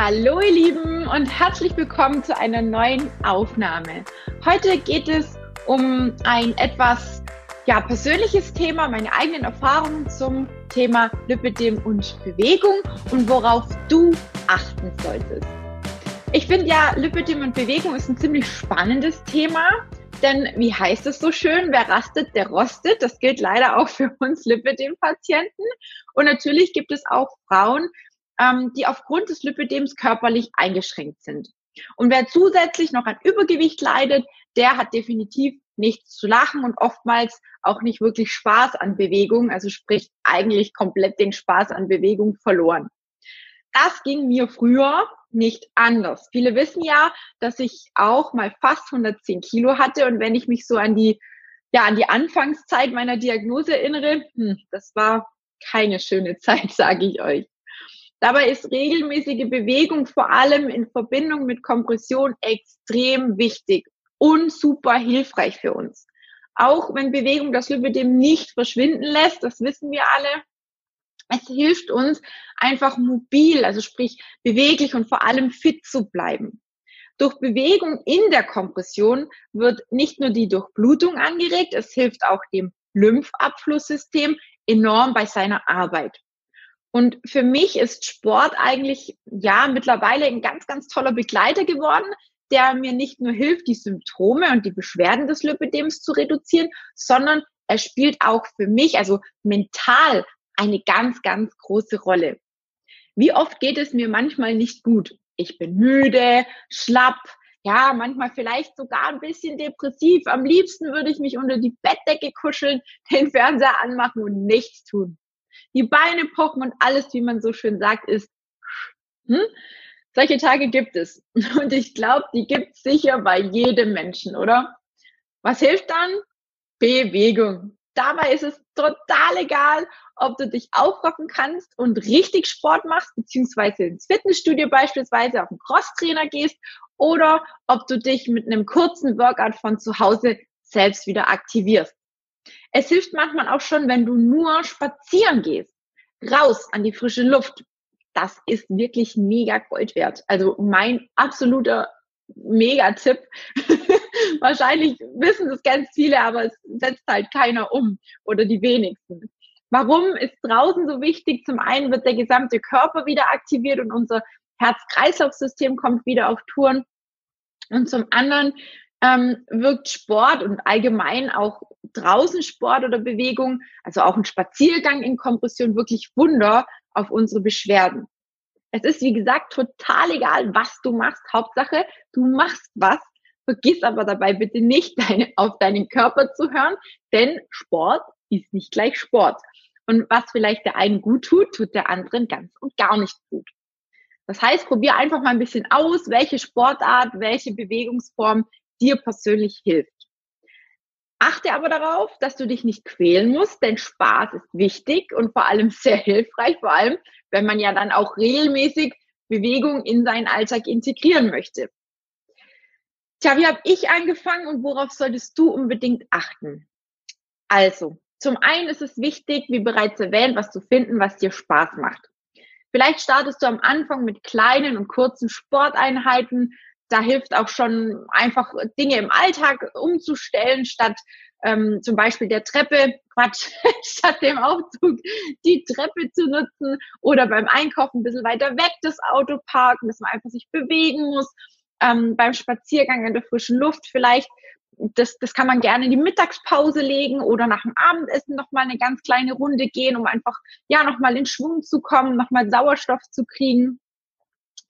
Hallo ihr Lieben und herzlich willkommen zu einer neuen Aufnahme. Heute geht es um ein etwas ja, persönliches Thema, meine eigenen Erfahrungen zum Thema Lipidem und Bewegung und worauf du achten solltest. Ich finde ja, Lipidem und Bewegung ist ein ziemlich spannendes Thema, denn wie heißt es so schön, wer rastet, der rostet. Das gilt leider auch für uns Lipidem-Patienten. Und natürlich gibt es auch Frauen, ähm, die aufgrund des Lipidems körperlich eingeschränkt sind. Und wer zusätzlich noch an Übergewicht leidet, der hat definitiv nichts zu lachen und oftmals auch nicht wirklich Spaß an Bewegung, also sprich eigentlich komplett den Spaß an Bewegung verloren. Das ging mir früher nicht anders. Viele wissen ja, dass ich auch mal fast 110 Kilo hatte und wenn ich mich so an die, ja, an die Anfangszeit meiner Diagnose erinnere, hm, das war keine schöne Zeit, sage ich euch. Dabei ist regelmäßige Bewegung vor allem in Verbindung mit Kompression extrem wichtig und super hilfreich für uns. Auch wenn Bewegung das Lipidem nicht verschwinden lässt, das wissen wir alle, es hilft uns einfach mobil, also sprich beweglich und vor allem fit zu bleiben. Durch Bewegung in der Kompression wird nicht nur die Durchblutung angeregt, es hilft auch dem Lymphabflusssystem enorm bei seiner Arbeit. Und für mich ist Sport eigentlich, ja, mittlerweile ein ganz, ganz toller Begleiter geworden, der mir nicht nur hilft, die Symptome und die Beschwerden des Lipidems zu reduzieren, sondern er spielt auch für mich, also mental, eine ganz, ganz große Rolle. Wie oft geht es mir manchmal nicht gut? Ich bin müde, schlapp, ja, manchmal vielleicht sogar ein bisschen depressiv. Am liebsten würde ich mich unter die Bettdecke kuscheln, den Fernseher anmachen und nichts tun die Beine pochen und alles, wie man so schön sagt, ist. Hm? Solche Tage gibt es. Und ich glaube, die gibt es sicher bei jedem Menschen, oder? Was hilft dann? Bewegung. Dabei ist es total egal, ob du dich aufrocken kannst und richtig Sport machst, beziehungsweise ins Fitnessstudio beispielsweise auf einen Crosstrainer gehst oder ob du dich mit einem kurzen Workout von zu Hause selbst wieder aktivierst. Es hilft manchmal auch schon, wenn du nur spazieren gehst. Raus an die frische Luft. Das ist wirklich mega Gold wert. Also mein absoluter Mega-Tipp. Wahrscheinlich wissen das ganz viele, aber es setzt halt keiner um oder die wenigsten. Warum ist draußen so wichtig? Zum einen wird der gesamte Körper wieder aktiviert und unser Herz-Kreislauf-System kommt wieder auf Touren. Und zum anderen ähm, wirkt Sport und allgemein auch draußen Sport oder Bewegung, also auch ein Spaziergang in Kompression, wirklich Wunder auf unsere Beschwerden. Es ist, wie gesagt, total egal, was du machst. Hauptsache, du machst was. Vergiss aber dabei bitte nicht, deine, auf deinen Körper zu hören, denn Sport ist nicht gleich Sport. Und was vielleicht der einen gut tut, tut der anderen ganz und gar nicht gut. Das heißt, probier einfach mal ein bisschen aus, welche Sportart, welche Bewegungsform dir persönlich hilft. Achte aber darauf, dass du dich nicht quälen musst, denn Spaß ist wichtig und vor allem sehr hilfreich, vor allem wenn man ja dann auch regelmäßig Bewegung in seinen Alltag integrieren möchte. Tja, wie habe ich angefangen und worauf solltest du unbedingt achten? Also, zum einen ist es wichtig, wie bereits erwähnt, was zu finden, was dir Spaß macht. Vielleicht startest du am Anfang mit kleinen und kurzen Sporteinheiten, da hilft auch schon einfach Dinge im Alltag umzustellen, statt ähm, zum Beispiel der Treppe, Quatsch, statt dem Aufzug die Treppe zu nutzen oder beim Einkaufen ein bisschen weiter weg das Auto parken, dass man einfach sich bewegen muss. Ähm, beim Spaziergang in der frischen Luft vielleicht, das, das kann man gerne in die Mittagspause legen oder nach dem Abendessen nochmal eine ganz kleine Runde gehen, um einfach, ja, nochmal in Schwung zu kommen, nochmal Sauerstoff zu kriegen.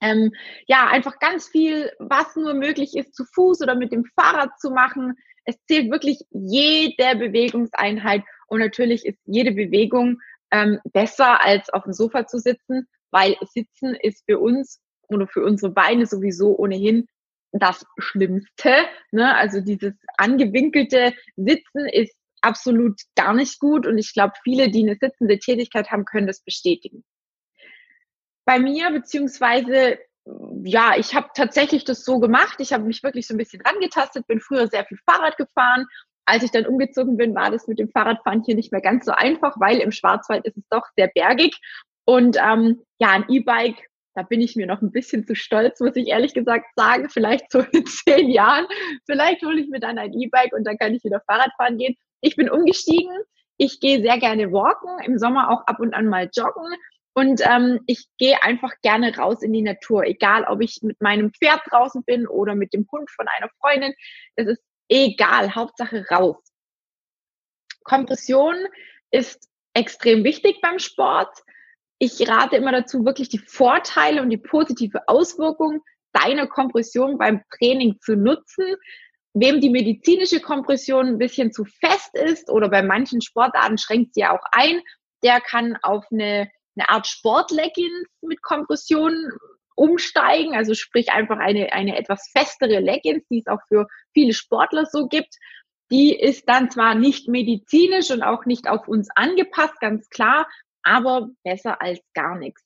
Ähm, ja, einfach ganz viel, was nur möglich ist, zu Fuß oder mit dem Fahrrad zu machen. Es zählt wirklich jede Bewegungseinheit und natürlich ist jede Bewegung ähm, besser als auf dem Sofa zu sitzen, weil Sitzen ist für uns oder für unsere Beine sowieso ohnehin das Schlimmste. Ne? Also dieses angewinkelte Sitzen ist absolut gar nicht gut und ich glaube, viele, die eine sitzende Tätigkeit haben, können das bestätigen bei mir, beziehungsweise ja, ich habe tatsächlich das so gemacht. Ich habe mich wirklich so ein bisschen rangetastet, bin früher sehr viel Fahrrad gefahren. Als ich dann umgezogen bin, war das mit dem Fahrradfahren hier nicht mehr ganz so einfach, weil im Schwarzwald ist es doch sehr bergig. Und ähm, ja, ein E-Bike, Da bin ich mir noch ein bisschen zu stolz, muss ich ehrlich gesagt sagen. Vielleicht so in zehn Jahren. Vielleicht hole ich mir dann ein E-Bike und dann kann ich wieder Fahrrad fahren gehen. Ich bin umgestiegen. Ich gehe sehr gerne walken, im Sommer auch ab und an mal joggen. Und ähm, ich gehe einfach gerne raus in die Natur, egal ob ich mit meinem Pferd draußen bin oder mit dem Hund von einer Freundin. Es ist egal, Hauptsache raus. Kompression ist extrem wichtig beim Sport. Ich rate immer dazu, wirklich die Vorteile und die positive Auswirkung deiner Kompression beim Training zu nutzen. Wem die medizinische Kompression ein bisschen zu fest ist oder bei manchen Sportarten schränkt sie ja auch ein, der kann auf eine, eine Art Sportleggings mit Kompression umsteigen, also sprich einfach eine, eine etwas festere Leggings, die es auch für viele Sportler so gibt. Die ist dann zwar nicht medizinisch und auch nicht auf uns angepasst, ganz klar, aber besser als gar nichts.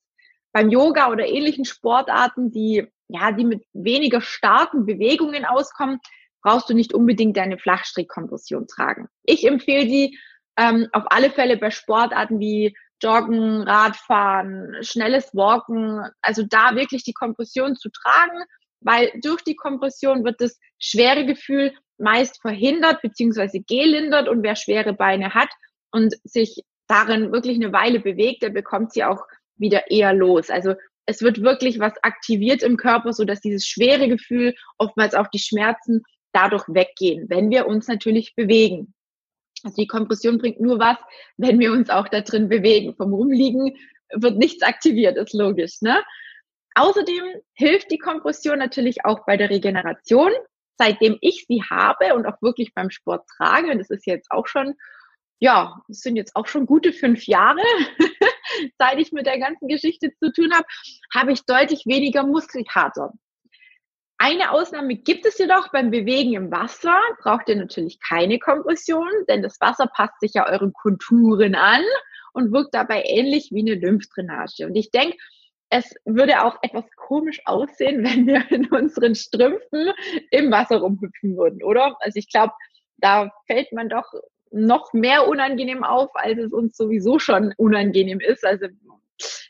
Beim Yoga oder ähnlichen Sportarten, die, ja, die mit weniger starken Bewegungen auskommen, brauchst du nicht unbedingt deine Flachstrickkompression tragen. Ich empfehle die ähm, auf alle Fälle bei Sportarten wie Joggen, Radfahren, schnelles Walken, also da wirklich die Kompression zu tragen, weil durch die Kompression wird das schwere Gefühl meist verhindert bzw. gelindert und wer schwere Beine hat und sich darin wirklich eine Weile bewegt, der bekommt sie auch wieder eher los. Also es wird wirklich was aktiviert im Körper, so dass dieses schwere Gefühl, oftmals auch die Schmerzen dadurch weggehen, wenn wir uns natürlich bewegen. Also die Kompression bringt nur was, wenn wir uns auch da drin bewegen. Vom Rumliegen wird nichts aktiviert, ist logisch. Ne? Außerdem hilft die Kompression natürlich auch bei der Regeneration. Seitdem ich sie habe und auch wirklich beim Sport trage, und das ist jetzt auch schon, ja, es sind jetzt auch schon gute fünf Jahre, seit ich mit der ganzen Geschichte zu tun habe, habe ich deutlich weniger Muskelkater. Eine Ausnahme gibt es jedoch beim Bewegen im Wasser. Braucht ihr natürlich keine Kompression, denn das Wasser passt sich ja euren Konturen an und wirkt dabei ähnlich wie eine Lymphdrainage. Und ich denke, es würde auch etwas komisch aussehen, wenn wir in unseren Strümpfen im Wasser rumhüpfen würden, oder? Also ich glaube, da fällt man doch noch mehr unangenehm auf, als es uns sowieso schon unangenehm ist. Also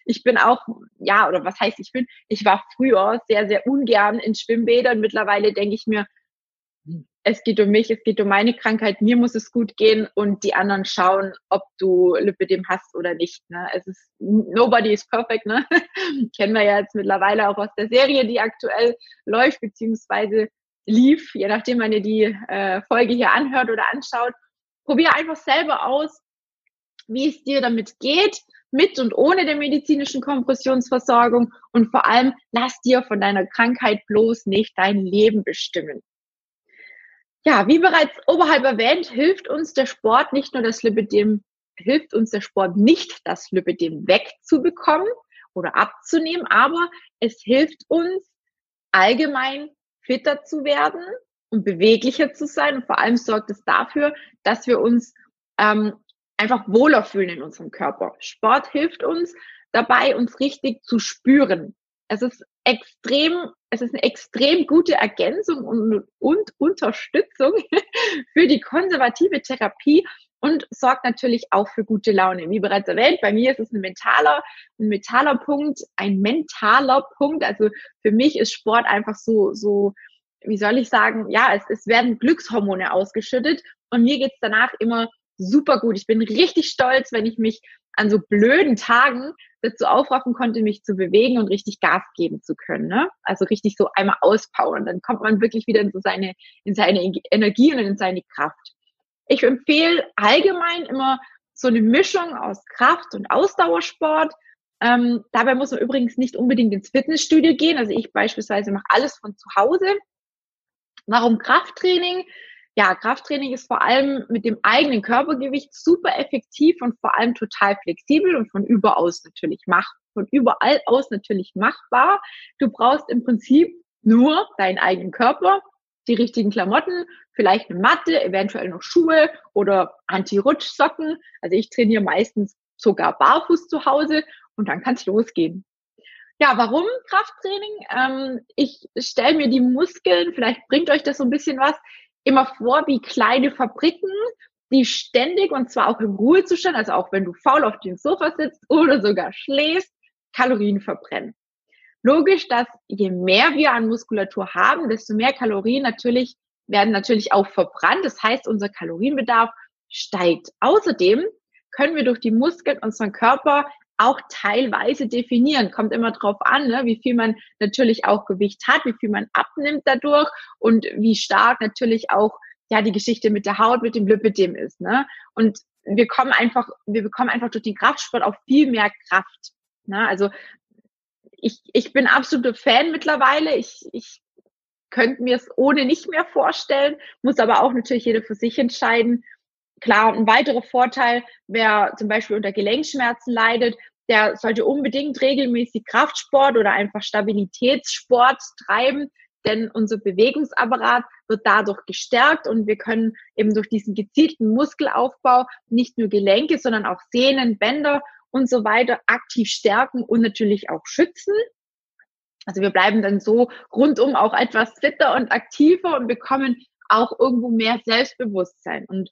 ich bin auch, ja, oder was heißt ich bin? Ich war früher sehr, sehr ungern in Schwimmbädern. Mittlerweile denke ich mir, es geht um mich, es geht um meine Krankheit, mir muss es gut gehen und die anderen schauen, ob du Lipidem hast oder nicht. Ne? Es ist nobody is perfect, ne? Kennen wir ja jetzt mittlerweile auch aus der Serie, die aktuell läuft, beziehungsweise lief, je nachdem man ihr die äh, Folge hier anhört oder anschaut. Probier einfach selber aus, wie es dir damit geht mit und ohne der medizinischen Kompressionsversorgung und vor allem lass dir von deiner Krankheit bloß nicht dein Leben bestimmen. Ja, wie bereits oberhalb erwähnt, hilft uns der Sport nicht nur das Lipidem, hilft uns der Sport nicht, das Lipidem wegzubekommen oder abzunehmen, aber es hilft uns allgemein fitter zu werden und beweglicher zu sein und vor allem sorgt es dafür, dass wir uns ähm, einfach wohler fühlen in unserem Körper. Sport hilft uns dabei, uns richtig zu spüren. Es ist extrem, es ist eine extrem gute Ergänzung und, und Unterstützung für die konservative Therapie und sorgt natürlich auch für gute Laune. Wie bereits erwähnt, bei mir ist es ein mentaler, ein mentaler Punkt, ein mentaler Punkt. Also für mich ist Sport einfach so, so, wie soll ich sagen, ja, es, es werden Glückshormone ausgeschüttet und mir geht's danach immer super gut. Ich bin richtig stolz, wenn ich mich an so blöden Tagen dazu aufraffen konnte, mich zu bewegen und richtig Gas geben zu können. Ne? Also richtig so einmal auspowern. Dann kommt man wirklich wieder in so seine, in seine Energie und in seine Kraft. Ich empfehle allgemein immer so eine Mischung aus Kraft und Ausdauersport. Ähm, dabei muss man übrigens nicht unbedingt ins Fitnessstudio gehen. Also ich beispielsweise mache alles von zu Hause. Warum Krafttraining? Ja, Krafttraining ist vor allem mit dem eigenen Körpergewicht super effektiv und vor allem total flexibel und von überaus natürlich mach, von überall aus natürlich machbar. Du brauchst im Prinzip nur deinen eigenen Körper, die richtigen Klamotten, vielleicht eine Matte, eventuell noch Schuhe oder Anti-Rutschsocken. Also ich trainiere meistens sogar barfuß zu Hause und dann kann es losgehen. Ja, warum Krafttraining? Ähm, ich stelle mir die Muskeln, vielleicht bringt euch das so ein bisschen was, immer vor wie kleine Fabriken, die ständig und zwar auch im Ruhezustand, also auch wenn du faul auf dem Sofa sitzt oder sogar schläfst, Kalorien verbrennen. logisch, dass je mehr wir an Muskulatur haben, desto mehr Kalorien natürlich werden natürlich auch verbrannt. Das heißt, unser Kalorienbedarf steigt. Außerdem können wir durch die Muskeln unseren Körper auch teilweise definieren. Kommt immer drauf an, ne, wie viel man natürlich auch Gewicht hat, wie viel man abnimmt dadurch und wie stark natürlich auch ja die Geschichte mit der Haut, mit dem Lipidem ist. Ne? Und wir kommen einfach, wir bekommen einfach durch den Kraftsport auch viel mehr Kraft. Ne? Also ich, ich bin absoluter Fan mittlerweile. Ich, ich könnte mir es ohne nicht mehr vorstellen, muss aber auch natürlich jeder für sich entscheiden. Klar, ein weiterer Vorteil, wer zum Beispiel unter Gelenkschmerzen leidet, der sollte unbedingt regelmäßig Kraftsport oder einfach Stabilitätssport treiben, denn unser Bewegungsapparat wird dadurch gestärkt und wir können eben durch diesen gezielten Muskelaufbau nicht nur Gelenke, sondern auch Sehnen, Bänder und so weiter aktiv stärken und natürlich auch schützen. Also wir bleiben dann so rundum auch etwas fitter und aktiver und bekommen auch irgendwo mehr Selbstbewusstsein und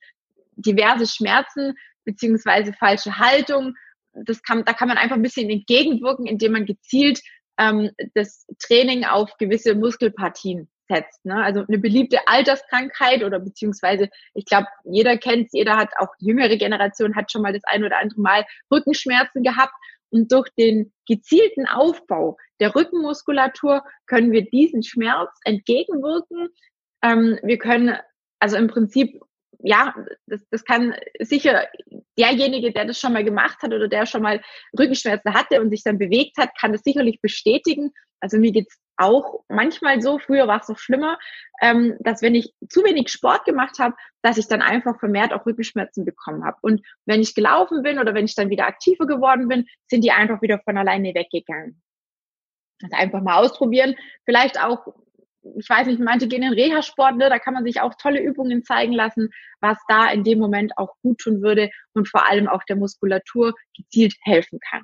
diverse Schmerzen beziehungsweise falsche Haltung. Das kann, da kann man einfach ein bisschen entgegenwirken, indem man gezielt ähm, das Training auf gewisse Muskelpartien setzt. Ne? Also eine beliebte Alterskrankheit oder beziehungsweise, ich glaube, jeder kennt es, jeder hat auch jüngere Generation hat schon mal das ein oder andere Mal Rückenschmerzen gehabt. Und durch den gezielten Aufbau der Rückenmuskulatur können wir diesen Schmerz entgegenwirken. Ähm, wir können also im Prinzip ja, das, das kann sicher derjenige, der das schon mal gemacht hat oder der schon mal Rückenschmerzen hatte und sich dann bewegt hat, kann das sicherlich bestätigen. Also mir geht's auch manchmal so, früher war es noch schlimmer, ähm, dass wenn ich zu wenig Sport gemacht habe, dass ich dann einfach vermehrt auch Rückenschmerzen bekommen habe. Und wenn ich gelaufen bin oder wenn ich dann wieder aktiver geworden bin, sind die einfach wieder von alleine weggegangen. Also einfach mal ausprobieren. Vielleicht auch ich weiß nicht, manche gehen in Reha-Sport, ne, da kann man sich auch tolle Übungen zeigen lassen, was da in dem Moment auch gut tun würde und vor allem auch der Muskulatur gezielt helfen kann.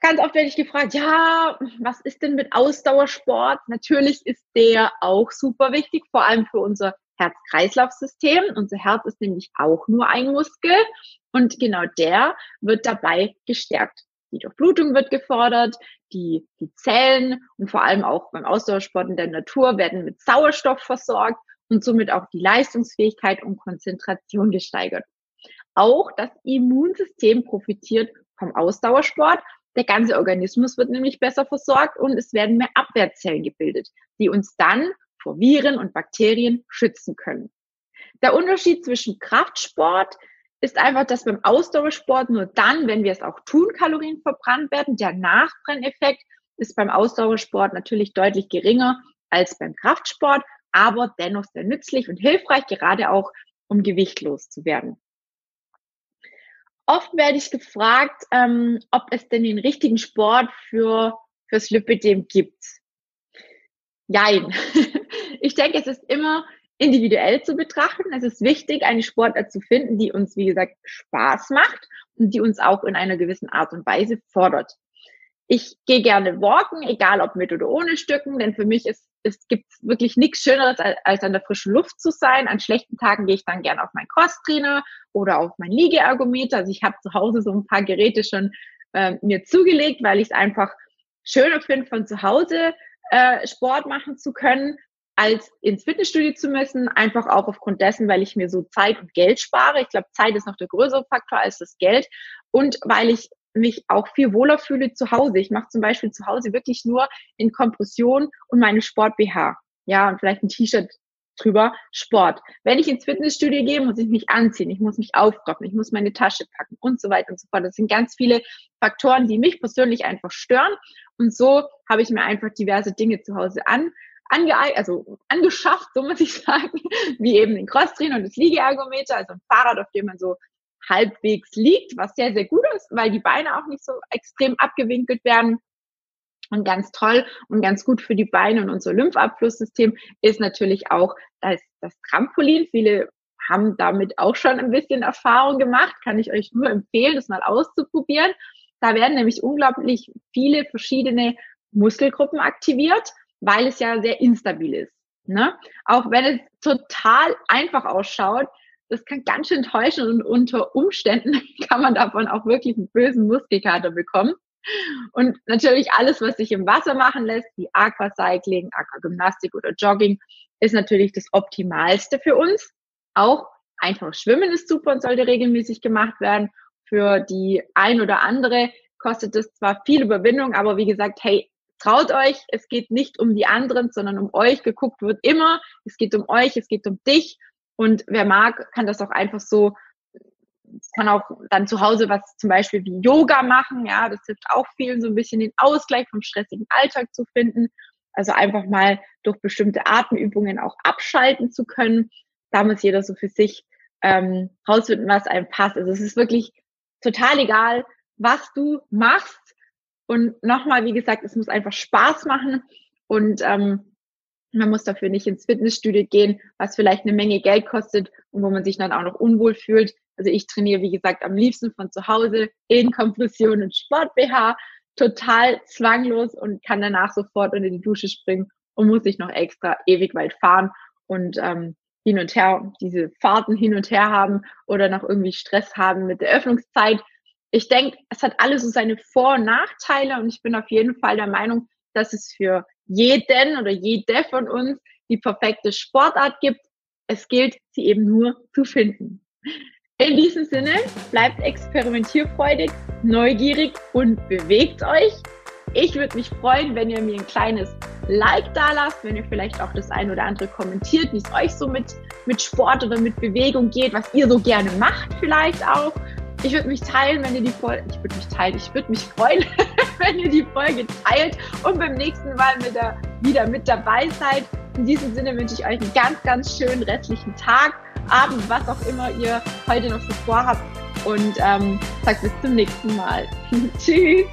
Ganz oft werde ich gefragt, ja, was ist denn mit Ausdauersport? Natürlich ist der auch super wichtig, vor allem für unser Herz-Kreislauf-System. Unser Herz ist nämlich auch nur ein Muskel und genau der wird dabei gestärkt. Die Durchblutung wird gefordert, die, die Zellen und vor allem auch beim Ausdauersport in der Natur werden mit Sauerstoff versorgt und somit auch die Leistungsfähigkeit und Konzentration gesteigert. Auch das Immunsystem profitiert vom Ausdauersport. Der ganze Organismus wird nämlich besser versorgt und es werden mehr Abwehrzellen gebildet, die uns dann vor Viren und Bakterien schützen können. Der Unterschied zwischen Kraftsport, ist einfach, dass beim Ausdauersport nur dann, wenn wir es auch tun, Kalorien verbrannt werden. Der Nachbrenneffekt ist beim Ausdauersport natürlich deutlich geringer als beim Kraftsport, aber dennoch sehr nützlich und hilfreich, gerade auch um gewichtlos zu werden. Oft werde ich gefragt, ähm, ob es denn den richtigen Sport für fürs Lipidem gibt. Jein. Ich denke, es ist immer individuell zu betrachten. Es ist wichtig, eine Sportart zu finden, die uns, wie gesagt, Spaß macht und die uns auch in einer gewissen Art und Weise fordert. Ich gehe gerne walken, egal ob mit oder ohne Stücken, denn für mich ist es gibt wirklich nichts Schöneres, als an der frischen Luft zu sein. An schlechten Tagen gehe ich dann gerne auf meinen Crosstrainer oder auf mein Liegeergometer. Also ich habe zu Hause so ein paar Geräte schon äh, mir zugelegt, weil ich es einfach schöner finde, von zu Hause äh, Sport machen zu können als ins Fitnessstudio zu müssen, einfach auch aufgrund dessen, weil ich mir so Zeit und Geld spare. Ich glaube, Zeit ist noch der größere Faktor als das Geld und weil ich mich auch viel wohler fühle zu Hause. Ich mache zum Beispiel zu Hause wirklich nur in Kompression und meine Sport-BH. Ja, und vielleicht ein T-Shirt drüber, Sport. Wenn ich ins Fitnessstudio gehe, muss ich mich anziehen, ich muss mich aufproppen, ich muss meine Tasche packen und so weiter und so fort. Das sind ganz viele Faktoren, die mich persönlich einfach stören. Und so habe ich mir einfach diverse Dinge zu Hause an angeeignet, also angeschafft, so muss ich sagen, wie eben den Crosstrainer und das Liegeergometer, also ein Fahrrad, auf dem man so halbwegs liegt, was sehr, sehr gut ist, weil die Beine auch nicht so extrem abgewinkelt werden. Und ganz toll und ganz gut für die Beine und unser Lymphabflusssystem ist natürlich auch das, das Trampolin. Viele haben damit auch schon ein bisschen Erfahrung gemacht. Kann ich euch nur empfehlen, das mal auszuprobieren. Da werden nämlich unglaublich viele verschiedene Muskelgruppen aktiviert weil es ja sehr instabil ist. Ne? Auch wenn es total einfach ausschaut, das kann ganz schön täuschen und unter Umständen kann man davon auch wirklich einen bösen Muskelkater bekommen. Und natürlich alles, was sich im Wasser machen lässt, wie Aquacycling, Aquagymnastik oder Jogging, ist natürlich das Optimalste für uns. Auch einfach Schwimmen ist super und sollte regelmäßig gemacht werden. Für die ein oder andere kostet es zwar viel Überwindung, aber wie gesagt, hey, traut euch, es geht nicht um die anderen, sondern um euch. Geguckt wird immer, es geht um euch, es geht um dich. Und wer mag, kann das auch einfach so kann auch dann zu Hause was zum Beispiel wie Yoga machen. Ja, das hilft auch vielen, so ein bisschen den Ausgleich vom stressigen Alltag zu finden. Also einfach mal durch bestimmte Atemübungen auch abschalten zu können. Da muss jeder so für sich ähm, rausfinden, was einem passt. Also es ist wirklich total egal, was du machst. Und nochmal, wie gesagt, es muss einfach Spaß machen. Und ähm, man muss dafür nicht ins Fitnessstudio gehen, was vielleicht eine Menge Geld kostet und wo man sich dann auch noch unwohl fühlt. Also ich trainiere, wie gesagt, am liebsten von zu Hause in Kompression und Sport-BH, total zwanglos und kann danach sofort unter die Dusche springen und muss nicht noch extra ewig weit fahren und ähm, hin und her, diese Fahrten hin und her haben oder noch irgendwie Stress haben mit der Öffnungszeit. Ich denke, es hat alles so seine Vor- und Nachteile und ich bin auf jeden Fall der Meinung, dass es für jeden oder jede von uns die perfekte Sportart gibt. Es gilt, sie eben nur zu finden. In diesem Sinne, bleibt experimentierfreudig, neugierig und bewegt euch. Ich würde mich freuen, wenn ihr mir ein kleines Like da lasst, wenn ihr vielleicht auch das ein oder andere kommentiert, wie es euch so mit, mit Sport oder mit Bewegung geht, was ihr so gerne macht vielleicht auch. Ich würde mich teilen, wenn ihr die Folge, ich würde mich teilen, ich würde mich freuen, wenn ihr die Folge teilt und beim nächsten Mal mit der, wieder mit dabei seid. In diesem Sinne wünsche ich euch einen ganz, ganz schönen restlichen Tag, Abend, was auch immer ihr heute noch so vorhabt und ähm, sagt bis zum nächsten Mal. Tschüss.